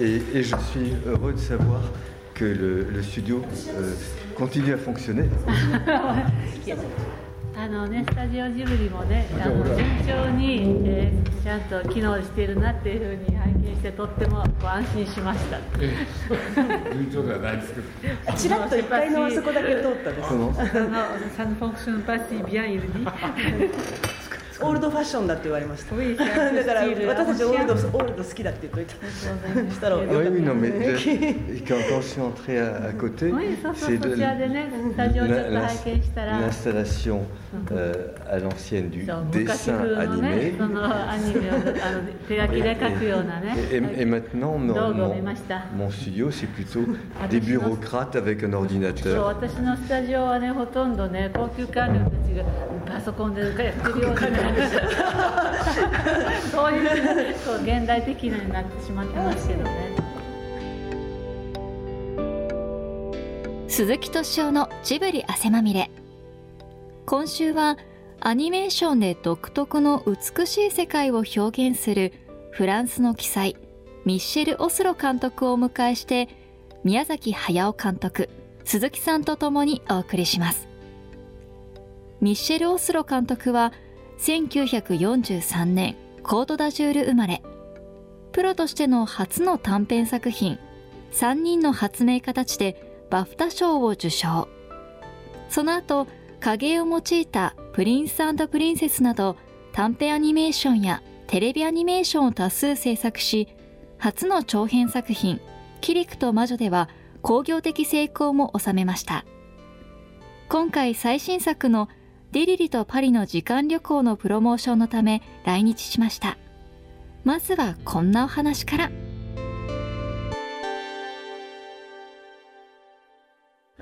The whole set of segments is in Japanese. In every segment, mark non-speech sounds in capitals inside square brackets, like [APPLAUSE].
Et, et je suis heureux de savoir que le, le studio euh, continue à fonctionner. あのね、スタジオジブリもね、あの順調に、えーちゃんと機能しているなっていうふうに拝見して、とってもこう安心しました。順調ではないですけどちらっと1階のあそこだけ通ったです Comment ça ne fonctionne pas si bien, il dit. オールドファッションだって言われました Oui, c'est だ un peu から style 私たちオールド ancien. オールド好きだって言っといたそしたら Ah oui, oui, non, mais je- quand, quand je suis entré à, à côté, Oui, ça, ça, c'est ça, de- ça, des- stagios, l'in- je te raconte, je te raconte. l'installation euh, à l'ancienne du そう昔 dessin 風のね animé. そのアニメをあの手書きで書くようなね Et, et- et maintenant, mon, 道具を mon- 見ました。 mon studio, c'est plutôt Ah, des mais sinon- bureaucrates avec un そう ordinateur. 私のスタジオはねほとんどね高級官僚たちがパソコンでやってるような そういうそう現代的なになってしまってますけどね。鈴木敏夫のジブリ汗まみれ。今週はアニメーションで独特の美しい世界を表現するフランスの奇才ミッシェル・オスロ監督をお迎えして宮崎駿監督鈴木さんと共にお送りします。ミッシェル・オスロ監督は1943年コートダジュール生まれ。プロとしての初の短編作品「3人の発明家たち」でバフタ賞を受賞。その後影絵を用いた「プリンスプリンセス」など短編アニメーションやテレビアニメーションを多数制作し初の長編作品「キリクと魔女」では興行的成功も収めました。今回最新作の「デリリとパリの時間旅行」のプロモーションのため来日しました。まずはこんなお話から。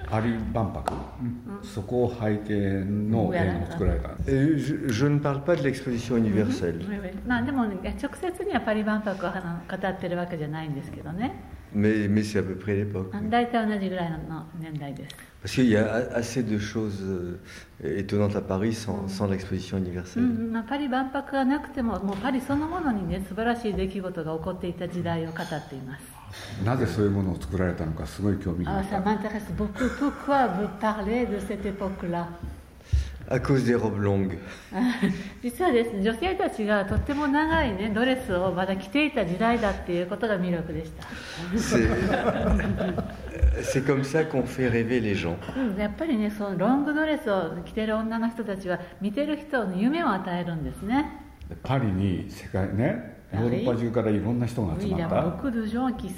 パリ万博、そこを背景の映画を作られたんです。Et je, ne parle pas de l'exposition universelle, まあでも、ね、直接にはパリ万博をあの語ってるわけじゃないんですけどね mais, mais c'est à peu près l'époque. 大体同じぐらいの年代です Parce qu'il y a assez de choses euh, étonnantes à Paris sans, sans l'exposition う universelle. んまあ、パリ万博がなくてももうパリそのものにね素晴らしい出来事が起こっていた時代を語っていますなぜそういうものを作られたのかすごい興味があ Ah, っ ça た m'intéresse beaucoup. Pourquoi vous parlez de cette époque-là [LAUGHS] 実はです、ね、女性たちがとっても長い、ね、ドレスをまだ着ていた時代だっていうことが魅力でした。やっぱりね、そのロングドレスを着てる女の人たちは見てる人の夢を与えるんですね。パリに世界ね、ヨーロッパ中からいろんな人が集まった。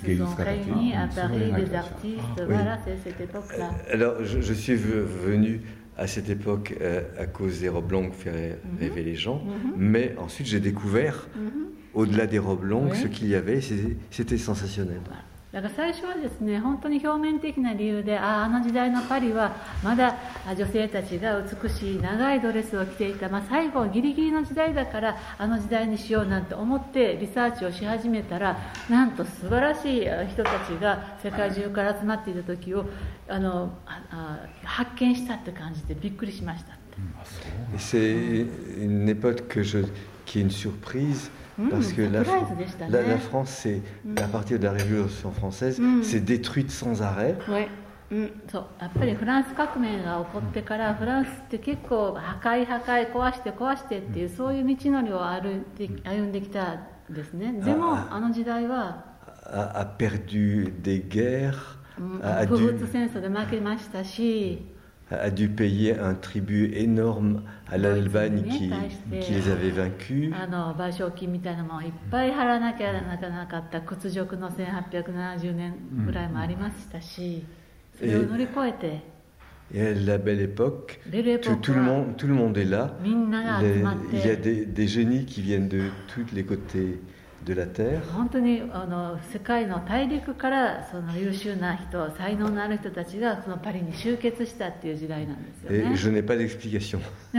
芸術に、あたり、デーティスト、バラ、セセテ、ポクラ。À cette époque euh, à cause des robes longues faire rêver les gens, mais ensuite j'ai découvert, au-delà des robes longues, Oui. ce qu'il y avait, c'était sensationnel. だから最初はですね本当に表面的な理由でああの時代のパリはまだ女性たちが美しい長いドレスを着ていた、まあ、最後はギリギリの時代だからあの時代にしようなんて思ってリサーチをし始めたらなんと素晴らしい人たちが世界中から集まっていた時をあの発見したって感じでびっくりしましたって。Et c'est une époque que je, qui est une surprise. Mm, Parce que la, la- la France, c'est, à partir de la Révolution française, Mm. c'est détruite sans arrêt. うん、そうやっぱりフランス革命が起こってからフランスって結構破壊破壊壊して壊してっていうそういう道のりを歩いて歩んできたんですねでもああの時代は a, a perdu des guerres, うん a, a 不 dû, 仏戦争で負けましたし a dû payer un tribut énorme à l'Albanie qui, les avait vaincus. Et, et à la belle époque, tout, tout, le monde, tout le monde est là. Il y a des, des génies qui viennent de tous les côtés de la terre. Je n'ai pas d'explication. [LAUGHS]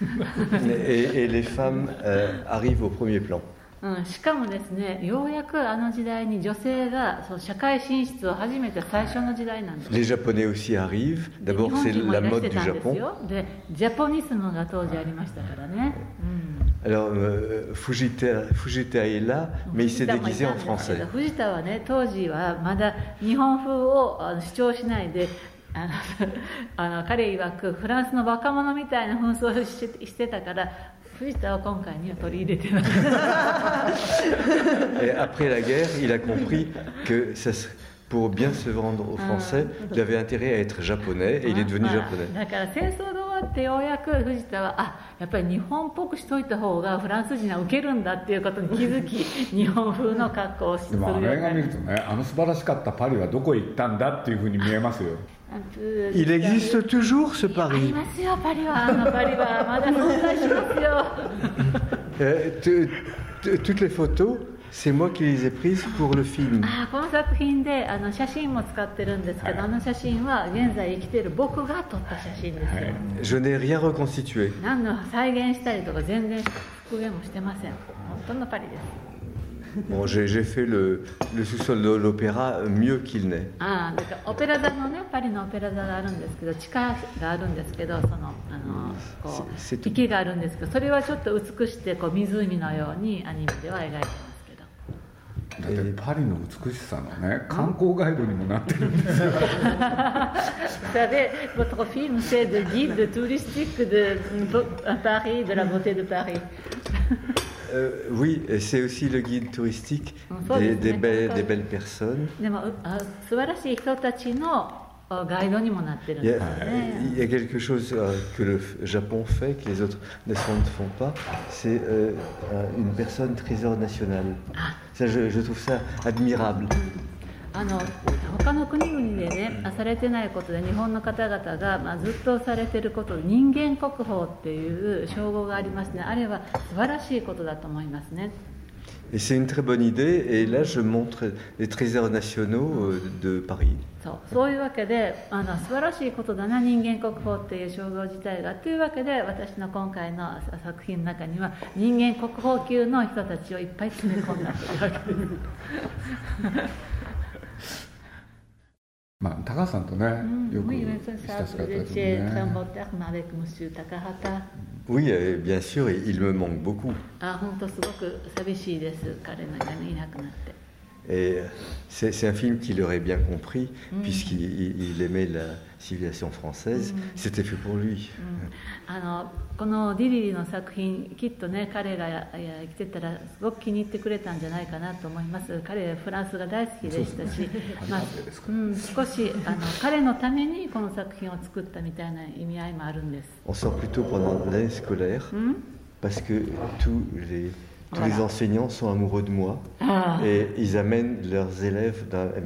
[LAUGHS] et, les femmes euh, arrivent premier plan. うん、しかもですねようやくあの時代に女性がその社会進出を始めた最初の時代なんです Les Japonais aussi arrivent. でジャポニスムが当時ありましたからね、うん Alors, euh, Fujita, Fujita est là, mais il s'est déguisé en français. 藤田はね当時はまだ日本風をあの主張しないであの [LAUGHS] あの彼曰くフランスの若者みたいな紛争をしてしてたから 藤田を今回には取り入れてない Et après [LAUGHS] la guerre, il a compris que ça se- pour bien se vendre aux Français, il avait intérêt à être japonais et il est devenu まあ japonais. だから戦争が終わ ってようやく藤田はあやっぱり日本っぽくしといた方がフランス人は受けるんだっていうことに気づき [LAUGHS] 日本風の格好をすでるようにもあの映画なり見るとねあの素晴らしかったパリはどこへ行ったんだっていうふうに見えますよ。Il existe toujours ce あり Paris. ますよパリは。あのパリはまだ存在しますよ。Euh, t- t- toutes les photos, c'est moi qui les ai prises pour le film. あこの作品であの写真も使ってるんですけど、あの写真は現在生きている僕が撮った写真ですよ、Je n'ai rien reconstitué. 何の再現したりとか全然復元もしてません本当のパリです Bon, j'ai fait le, le sous-sol de l'opéra mieux qu'il n'est. ああだだってパリの美しさのね観光ガイドにもなってるんですよ Vous savez, votre film, c'est de guide touristique de Paris, de la beauté de Paris. Euh, oui, et c'est aussi le guide touristique Ah, des, des belles, des belles personnes. でもうあ素晴らしい人たちの Il y で a, il y a quelque chose euh, que le Japon fait, que les autres nations ne font pas, c'est euh, un- une personne trésor national. Ça, je, je trouve ça admirable. あの他の国々でねされてないことで日本の方々が、まあ、ずっとされてることで人間国宝っていう称号がありますねあれは素晴らしいことだと思いますね Et c'est une très bonne idée. Et là, je montre les trésors nationaux euh, de Paris. そうそういうわけであの素晴らしいことだな人間国宝っていう称号自体がというわけで私の今回の作品の中には人間国宝級の人たちをいっぱい詰め込んだというわけです。まあ高橋さんとねよく親しかったですね fait un beau terme avec Monsieur Takahata. Oui, euh, bien sûr, et il me manque beaucoup. あ本当すごく寂しいです彼のがねいなくなって。 Et euh, c'est c'est un film qu'il aurait bien compris, puisqu'il il- il aimait la civilisation française. C'était fait pour lui. あのこのディリリの作品きっとね彼がいや生きてたらすごく気に入ってくれたんじゃないかなと思います彼はフランスが大好きでしたし、まあうん、少しあの彼のためにこの作品を作ったみたいな意味合いもあるんです、 On sort plutôt pendant l'année scolaire, うん、 parce que tous les, tous les Voilà. enseignants sont amoureux de moi, ああ et ils amènent leurs élèves dans la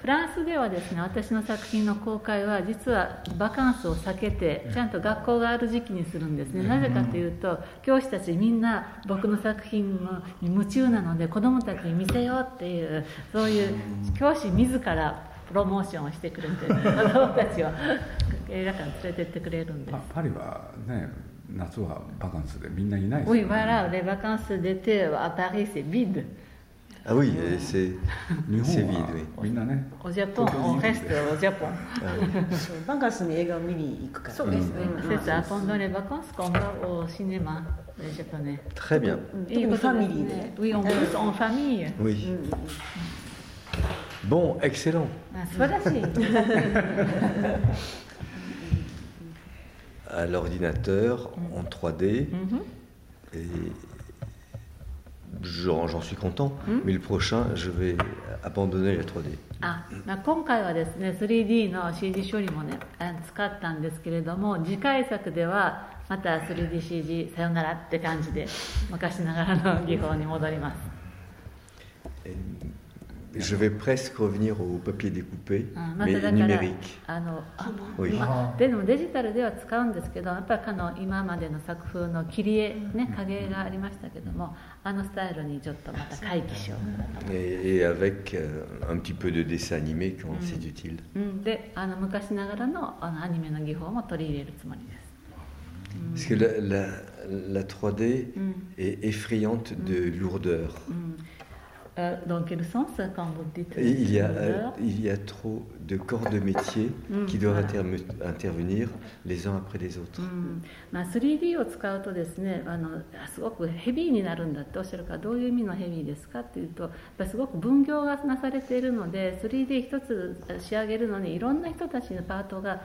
フランスではですね私の作品の公開は実はバカンスを避けてちゃんと学校がある時期にするんですね。なぜかというと教師たちみんな僕の作品に夢中なので子どもたちに見せようっていうそういう教師自らプロモーションをしてくれて子どもたちを映画館に連れてってくれるんです。まあパリはね夏はバカンスでみんないないです Oui, よ voilà, les vacances d'été à Paris, c'est vide. Ah oui, et c'est 日 c'est 本 vide, は oui. みんなね Au Japon, on reste au Japon. そうバカンスに映画を見に行くからそうですね。C'est [LAUGHS] ça, pendant les vacances qu'on va au cinéma, les japonais. Très bien. 特にファミリーで Oui, en plus en famille. Oui. Bon, excellent. あ素晴らしい。 [LAUGHS] À l'ordinateur, en 3D, et j'en j'en suis content. Mais le prochain, je vais abandonner la 3D. あ、まあ、今回はですね 3D の CG 処理もねあ使ったんですけれども次回作ではまた 3DCG さよならって感じで昔ながらの技法に戻ります。 Et je vais presque revenir au papier découpé, あま mais ただから numérique. あのあ Oui. まあでもデジタルでは使うんですけどやっぱりあの今までの作風の切り絵ね影絵がありましたけどもあのスタイルにちょっとまた回帰しようかなと、 Et, et avec euh, un petit peu de dessin animé quand c'est utile. うん、であの昔ながらのあのアニメの技法も取り入れるつもりです、 Parce que la, la, la 3D Mm. est effrayante de lourdeur. うん、 Euh, dans quel sens quand vous dites il y, a, il y a trop de corps de métier [LAUGHS] qui doivent intervenir les uns après les autres. まあ、3D を使うとですねあのすごくヘビーになるんだっておっしゃるからどういう意味のヘビーですかっていうとやっぱりすごく分業がなされているので 3D 一つ仕上げるのにいろんな人たちのパートが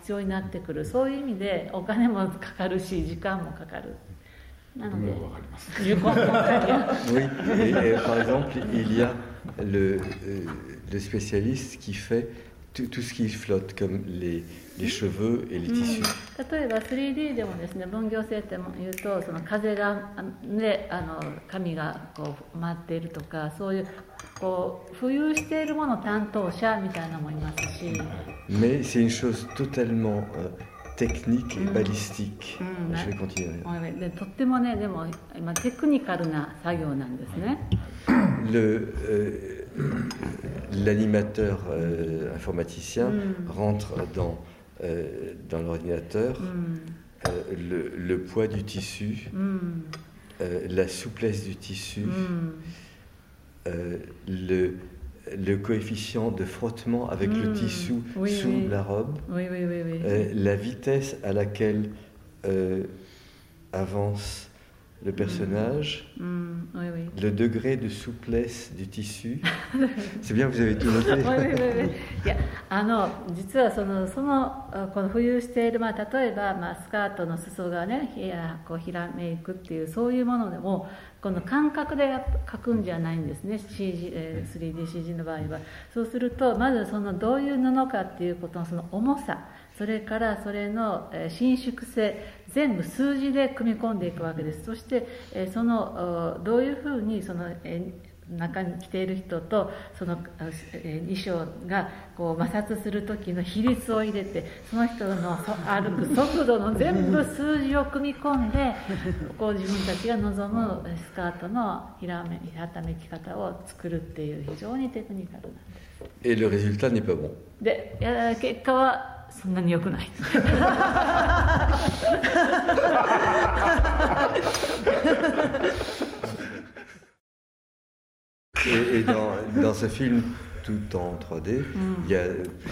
必要になってくるそういう意味でお金もかかるし時間もかかる。oui, [LAUGHS] et, par exemple, il y a le, euh, le spécialiste qui fait tout, tout, ce qui flotte, comme les, les cheveux et les tissus. 例えば 3D でもですね分業制っていうとその風がであの髪がこう回っているとかそういうこう浮遊しているもの担当者みたいなのもいますし。Mais c'est une chose totalement、euh, technique et balistique. Je vais continuer. でとってもねでも今テクニカルな作業なんですね。Le [COUGHS] l'animateur euh, informaticien rentre dans euh, dans l'ordinateur euh, le, le, poids du tissu, euh, la souplesse du tissu, euh, le le coefficient de frottement avec le Hmm. tissu Oui, sous oui. la robe, oui. euh, la vitesse à laquelle euh, avance le personnage, うん、oui, oui. le degré de souplesse du tissu. [LAUGHS] C'est bien, vous avez tout noté. おいおいやあの実はそのそのあこの浮遊している、まあ、例えば、まあ、スカートの裾がねひやこうひらめいくっていうそういうものでもこの感覚で描くんじゃないんですね CG、えー 3DCG の場合はそうするとまずそのどういう布かっていうことのその重さそれからそれのえー伸縮性全部数字で組み込んでいくわけですそしてえーそのおどういうふうにそのえー中に着ている人とその衣装がこう摩擦する時の比率を入れてその人のそ歩く速度の全部数字を組み込んで [LAUGHS] こう自分たちが望むえースカートのひらめひらためき方を作るっていう非常にテクニカルなんです Et le résultat n'est pas bon. でいや結果はそんなに良くない Et, et dans, dans ce film, tout en 3D, il y a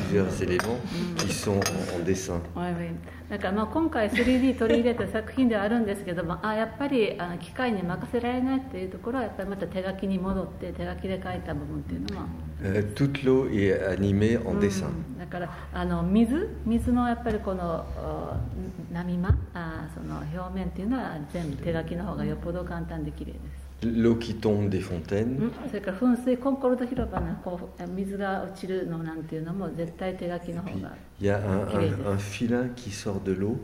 plusieurs éléments qui sont en, en dessin. はいはいだからまあ今回 3D 取り入れた作品ではあるんですけどもあやっぱりあの機械に任せられないっていうところはやっぱりまた手書きに戻って手書きで書いた部分っていうのも Euh, toute l'eau est animée en dessin. だからあの水水のやっぱりこのお波間あその表面っていうのは全部手書きの方がよっぽど簡単で綺麗です l'eau qui tombe des fontaines. Il y a un, filin qui sort de l'eau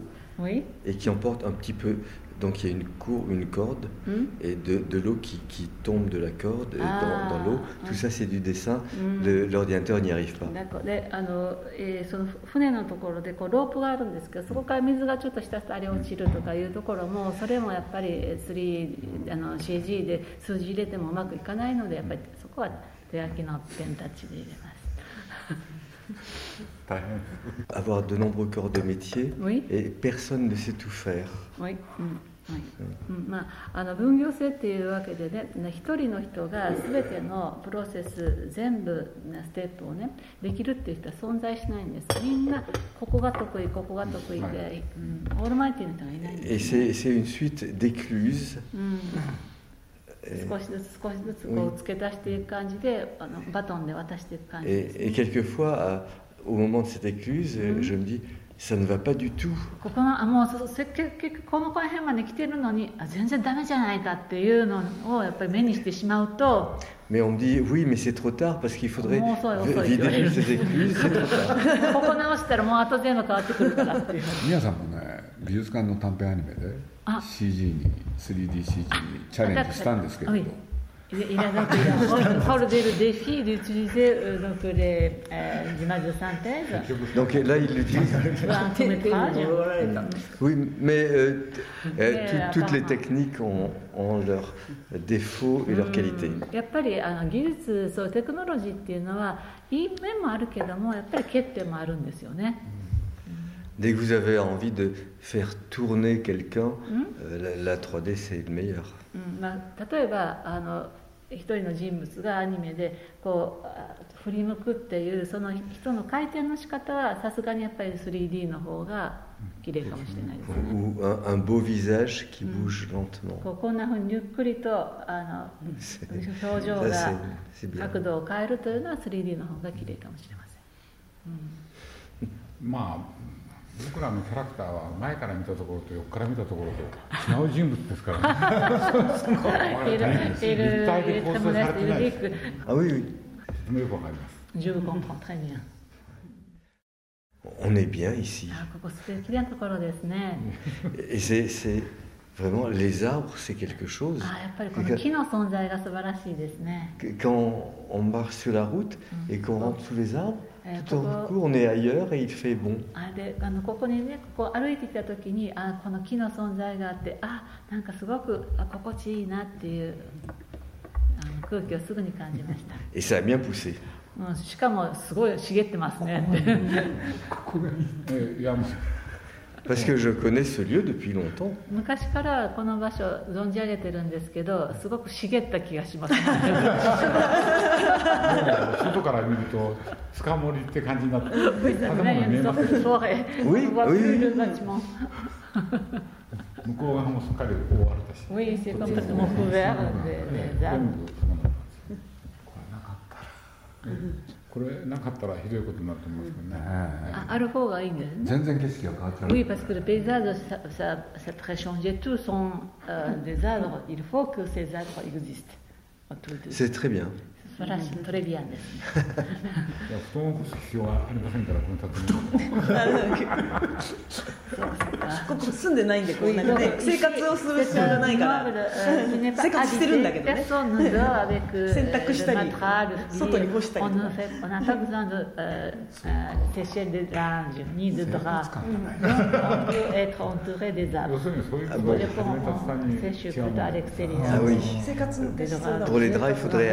et qui emporte un petit peu. Donc il y a une, cour- une corde Hmm? et de, de l'eau qui, qui tombe de la corde euh, Ah, dans, dans l'eau. Tout ça c'est du dessin. Hmm. Le- L'ordinateur n'y arrive pas. だからであの、えーその船のところでこうロープがあるんですけどそこから水がちょっと下あれ落ちるとかいうところもそれもやっぱりえー 3- あの CG で数字入れてもうまくいかないのでやっぱりそこは手書きのペンタッチで入れます。Avoir de nombreux corps de métier Oui. et personne ne sait tout faire. はい、うんはいうんまあ、あの分業制っていうわけでねね一人の人が全てのプロセス全部ねステップをねできるっていう人は存在しないんです。みんなここが得意ここが得意で、うん、オールマイティーな人がいないんです。C'est c'est une suite d'écluses. うん、Et, 少しずつ少しずつこう付け足していく感じであのバトンで渡していく感じです、et- quelquefois, au moment de cette écluse, euh, je me dis, ça ne va pas du tout. ここのあもうそせ結局この辺まで来てるのにあ全然ダメじゃないかっていうのをやっぱり目にしてしまうと Mais on me dit, oui, mais c'est trop tard parce qu'il faudrait vider toutes ces écluses, c'est trop tard. 美術館の短編アニメであ CG に 3DCG にチャレンジしたんですけれど. Il, a donc a relevé le défi d'utiliser euh, donc les euh, images de synthèse Donc là, il pour un 手手に court-métrage. 戻られたんです Oui, mais euh, euh, tout- euh, toutes les techniques ont, ont leurs défauts et leurs qualités. やっぱりあの技術そうテクノロジーっていうのはいい面もあるけどもやっぱり欠点もあるんですよね。Dès que vous avez envie de faire tourner quelqu'un, la 3D c'est le meilleur. Mm-hmm. 一人の人物がアニメでこう振り向くっていうその人の回転の仕方はさすがにやっぱり 3D の方が綺麗かもしれないですね。うん、こんなふうにゆっくりとあの表情が角度を変えるというのは 3D の方が綺麗かもしれません。うん、まあ僕らのキャラクターは前から見たところと横から見たところと違う人物ですからね Et le, et le- 立体 il で est 構 très 成さ modeste れて et ない ludique. Ah oui, oui. とてもよくわかります Je vous comprends très bien. On est bien ici. あここ素敵なところですね。Et c'est c'est vraiment, les arbres, c'est quelque chose. あやっぱりこの木の存在が素晴らしいですね。Que- Quand on marche sur la route et qu'on rentre sous les arbres, Euh, pourquoi- coup, on est ailleurs et il fait bon. あであのここにねここ歩いてきた時にあこの木の存在があってあなんかすごくあ心地いいなっていうあの空気をすぐに感じました。Et ça a bien poussé. うん、しかもすごい茂ってますねって。[LAUGHS] えいやもう Parce que je connais ce lieu depuis longtemps. 昔からこの場所存じ上げてるんですけどすごく茂った気がします、ね、外から見ると塚森って感じになって建物ね見えますけどそう Oui, oui. 向こう側もすっかり覆われたし Oui, c'est complètement couvert de- arbres. 部そうなんですこれなかったら これなかったらひどいことになると思うんですけどねあある方がいいんですね。全然景色が変わっちゃう Oui, parce que le paysage, ça, ça, ça pourrait changer. Tous sont euh, des arbres. Il faut que ces arbres existent. autour de- C'est très bien. 素、トレビアンです、[LAUGHS] いや布団を干す必要はありませんからこの建物をこんでないんでこんなね生活をする必要がないから。してるんだけどね洗した外に干したりとか温泉を温泉を温泉を温泉を温泉を温泉を温泉を温泉を温泉を温泉を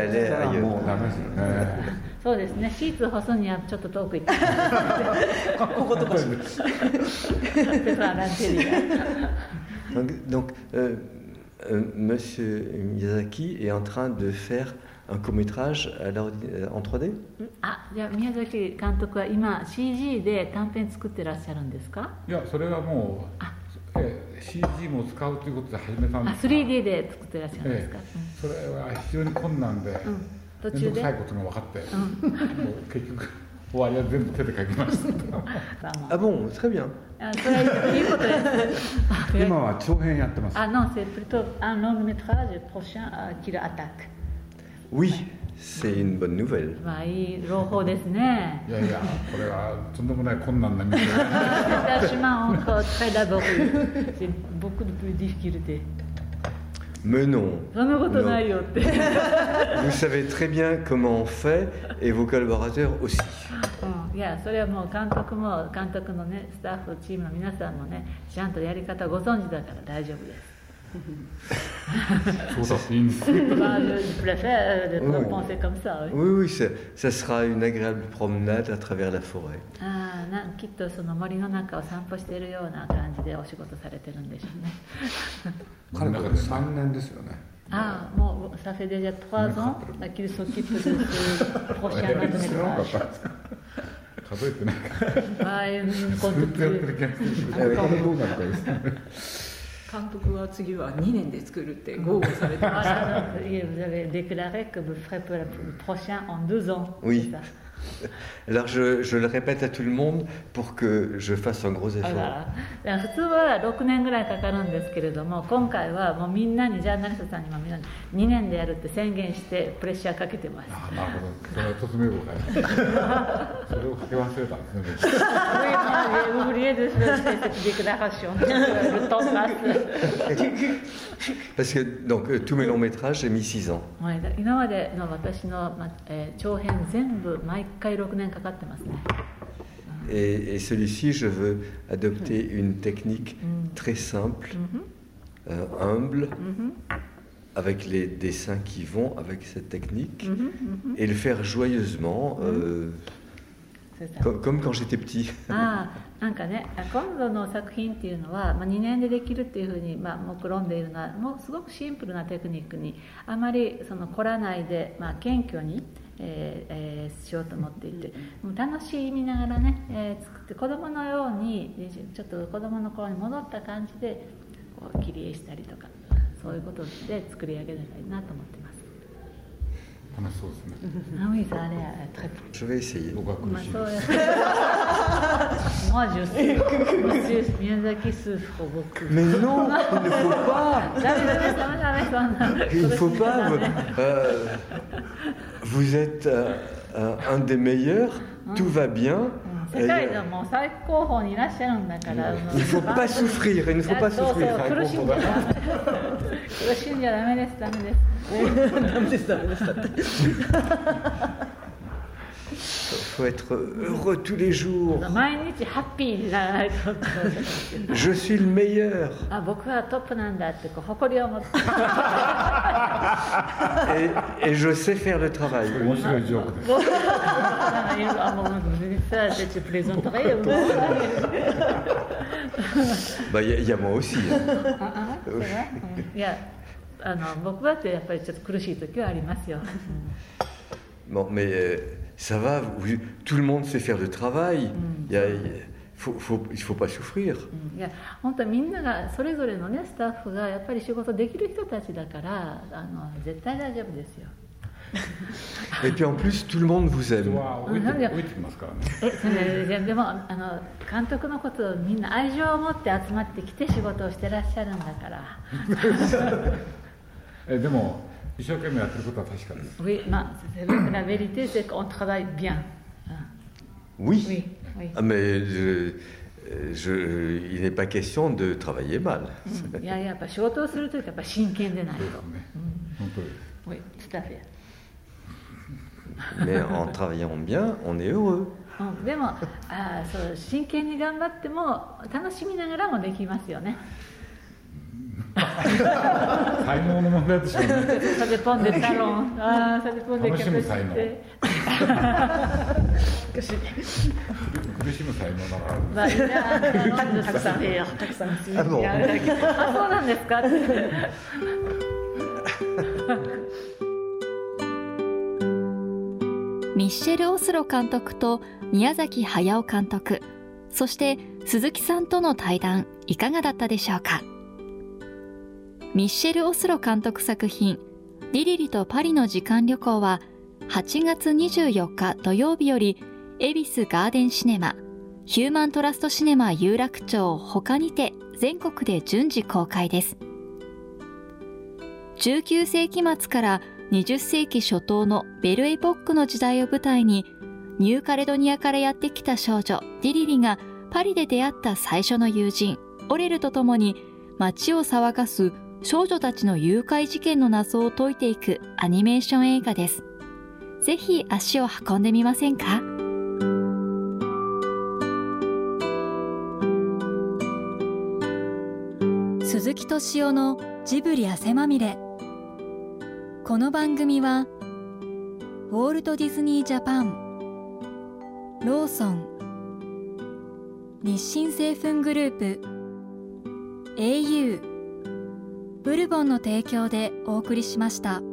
温泉を温も ailleurs. うダメですよね [LAUGHS] そうですね。シーツ干すにはちょっと遠く行って。[LAUGHS] こことか C'est pas l'intérieur. Donc, donc, euh, euh, Monsieur Miyazaki est en train de faire un court métrage à l'ordi- euh, en 3D あ、じゃあ宮崎監督は今 CG で短編作ってらっしゃるんですか？いやそれはもうあええ CG も使うということで始めたんあ、です 3D で作ってらっしゃるんですか？それは非常に困難で、うん。途中で最後っていうの分かって、結局終わりは全部手で書きました。あ、もう、つかみやん。今は長編やってます。あ、なん、それ、プ、あ、ノーメトラー、あ、キルアタック。ウィ、セインブヌヴェル。まあ、いい、朗報ですね。いやいや、これは、とんでもない困難な。[LAUGHS] 私は、本当、スカイ。僕ディフィルで。Mais non. そんなことないよって。Vous savez très bien comment on fait et vos collaborateurs aussi. Il faudra le, le, faire, euh, le oui. penser comme ça. Oui, oui, oui ça, ça, sera une agréable promenade à travers la forêt. Ah, bon, [LAUGHS] ah, ça fait déjà trois ans qu'il s'occupe de ce [LAUGHS] prochain atterrissage. ah, je ne compte plus. 監督は次は2年で作るって豪語されてました vous avez déclaré que vous ferez pour le prochain en deux ans. Oui. Alors je, je le répète à tout le monde pour que je fasse un gros あ effort. 普通は6年ぐらいかかるんですけれども今回はもうみんなにジャーナリストさんにもみんなに2年でやるって宣言してプレッシャーかけてます。あなるほどそれはとてもよくわかりますそれをかけ忘れたんですね de faire cette déclaration. [LAUGHS] Le temps passe. Parce que donc euh, tous mes longs métrages, j'ai mis 6 ans. はい今までの私の、まえー長編全部毎回6年かかってますね。 Et, et celui-ci, je veux adopter une technique très simple, euh, humble, avec les dessins qui vont avec cette technique, et le faire joyeusement, euh, Comme quand j'étais petit. あ [LAUGHS] あなんかね今度の作品っていうのは、まあ、2年でできるっていうふうに、まあ、目論んでいるのはもうすごくシンプルなテクニックにあまりその凝らないで、まあ、謙虚に、えーえー、しようと思っていてもう楽しみながらね、えー、作って子供のようにちょっと子供の頃に戻った感じでこう切り絵したりとかそういうことで作り上げたいなと思っています。楽しそうですね。Ah oui, ça a l'air très. Je vais essayer. 僕は苦しいです。Moi, je sais. Monsieur Miyazaki souffre beaucoup. Mais non, il ne faut pas. ダメダメダメダメそんな Il ne faut pas. 苦しんじゃダメ euh, vous êtes euh, un, un des meilleurs, tout va bien. 世界でもう最高峰にいらっしゃるんだから。[LAUGHS] う souffrir. 苦しんじゃ。苦しんじゃダメです [LAUGHS] ダメです。ダメですダメです faut être heureux tous les jours. [LAUGHS] Je suis le meilleur. [LAUGHS] et, et, je sais faire le travail. bah, il y, y, a moi aussi. Hein. Ah, ah, ah bon, mais euh, ça va, vous- tout le monde sait faire le travail. Il y a- il faut, faut- il ne faut pas souffrir. うんいや本当みんながそれぞれのねスタッフがやっぱり仕事できる人たちだからあの絶対大丈夫ですよ。Et puis en plus, tout le monde vous でもあの監督のことをみんな愛情を持って集まってきて仕事をしてらっしゃるんだから。[LAUGHS] えでも一生懸命やってることは確かです。 Oui, ma, c'est vrai que la vérité c'est qu'on travaille bien. Ah, Oui. Oui, oui. Ah, mais je- je- il n'est pas question de travailler mal. うんいややっぱ仕事をするときはやっぱ真剣でないと。ね、本当です。 Oui, tout à fait. Mais en travaillant bien, on est heureux. うん、でもあーそう真剣に頑張っても楽しみながらもできますよね。 才能の問題でしょうね。Ça dépend des talents. Ah, ça dépend des 楽しむ才能苦しむ才能だから。Bah, il y a un- たくさんたくさんあそうなんですか。ミッシェル・オスロ監督と宮崎駿監督そして鈴木さんとの対談いかがだったでしょうか？ミッシェル・オスロ監督作品「リリリとパリの時間旅行」は8月24日土曜日より恵比寿ガーデンシネマヒューマントラストシネマ有楽町他にて全国で順次公開です。19世紀末から20世紀初頭のベルエポックの時代を舞台にニューカレドニアからやってきた少女ディリリがパリで出会った最初の友人オレルと共に街を騒がす少女たちの誘拐事件の謎を解いていくアニメーション映画です。ぜひ足を運んでみませんか？鈴木敏夫のジブリ汗まみれ。この番組はウォールト・ディズニー・ジャパンローソン日清製粉グループ au ブルボンの提供でお送りしました。